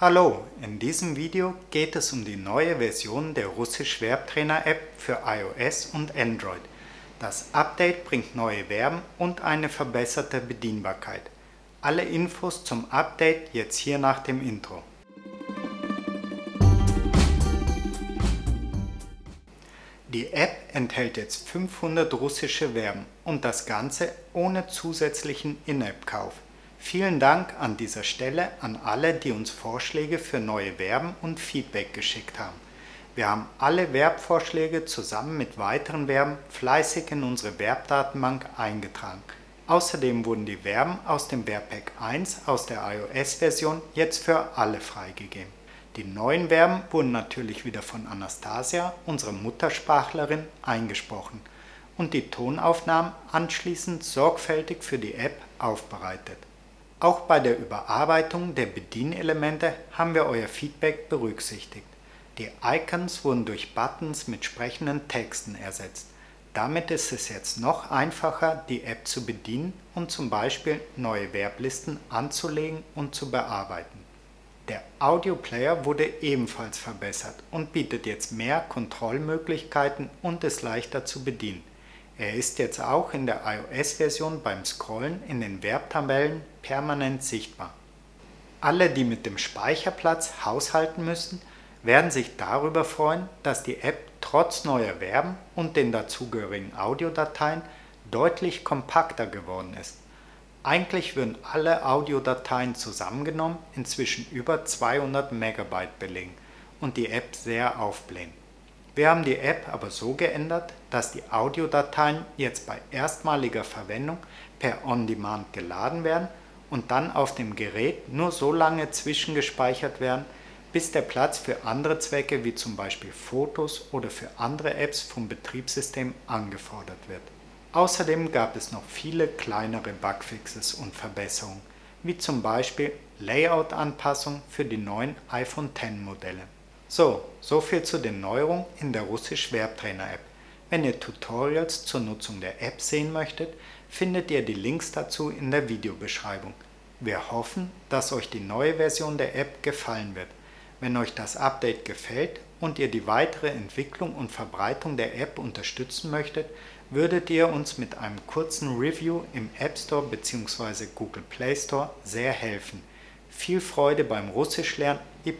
Hallo, in diesem Video geht es um die neue Version der Russisch Verbtrainer App für iOS und Android. Das Update bringt neue Verben und eine verbesserte Bedienbarkeit. Alle Infos zum Update jetzt hier nach dem Intro. Die App enthält jetzt 500 russische Verben und das Ganze ohne zusätzlichen In-App-Kauf. Vielen Dank an dieser Stelle an alle, die uns Vorschläge für neue Verben und Feedback geschickt haben. Wir haben alle Verbvorschläge zusammen mit weiteren Verben fleißig in unsere Verbdatenbank eingetragen. Außerdem wurden die Verben aus dem Verbpack 1 aus der iOS-Version jetzt für alle freigegeben. Die neuen Verben wurden natürlich wieder von Anastasia, unserer Muttersprachlerin, eingesprochen und die Tonaufnahmen anschließend sorgfältig für die App aufbereitet. Auch bei der Überarbeitung der Bedienelemente haben wir euer Feedback berücksichtigt. Die Icons wurden durch Buttons mit sprechenden Texten ersetzt. Damit ist es jetzt noch einfacher, die App zu bedienen und zum Beispiel neue Verblisten anzulegen und zu bearbeiten. Der Audioplayer wurde ebenfalls verbessert und bietet jetzt mehr Kontrollmöglichkeiten und ist leichter zu bedienen. Er ist jetzt auch in der iOS-Version beim Scrollen in den Verbtabellen permanent sichtbar. Alle, die mit dem Speicherplatz haushalten müssen, werden sich darüber freuen, dass die App trotz neuer Verben und den dazugehörigen Audiodateien deutlich kompakter geworden ist. Eigentlich würden alle Audiodateien zusammengenommen inzwischen über 200 MB belegen und die App sehr aufblähen. Wir haben die App aber so geändert, dass die Audiodateien jetzt bei erstmaliger Verwendung per On-Demand geladen werden und dann auf dem Gerät nur so lange zwischengespeichert werden, bis der Platz für andere Zwecke wie zum Beispiel Fotos oder für andere Apps vom Betriebssystem angefordert wird. Außerdem gab es noch viele kleinere Bugfixes und Verbesserungen, wie zum Beispiel Layout-Anpassung für die neuen iPhone X Modelle. So, so viel zu den Neuerungen in der Russisch Verbtrainer App. Wenn ihr Tutorials zur Nutzung der App sehen möchtet, findet ihr die Links dazu in der Videobeschreibung. Wir hoffen, dass euch die neue Version der App gefallen wird. Wenn euch das Update gefällt und ihr die weitere Entwicklung und Verbreitung der App unterstützen möchtet, würdet ihr uns mit einem kurzen Review im App Store bzw. Google Play Store sehr helfen. Viel Freude beim Russischlernen. I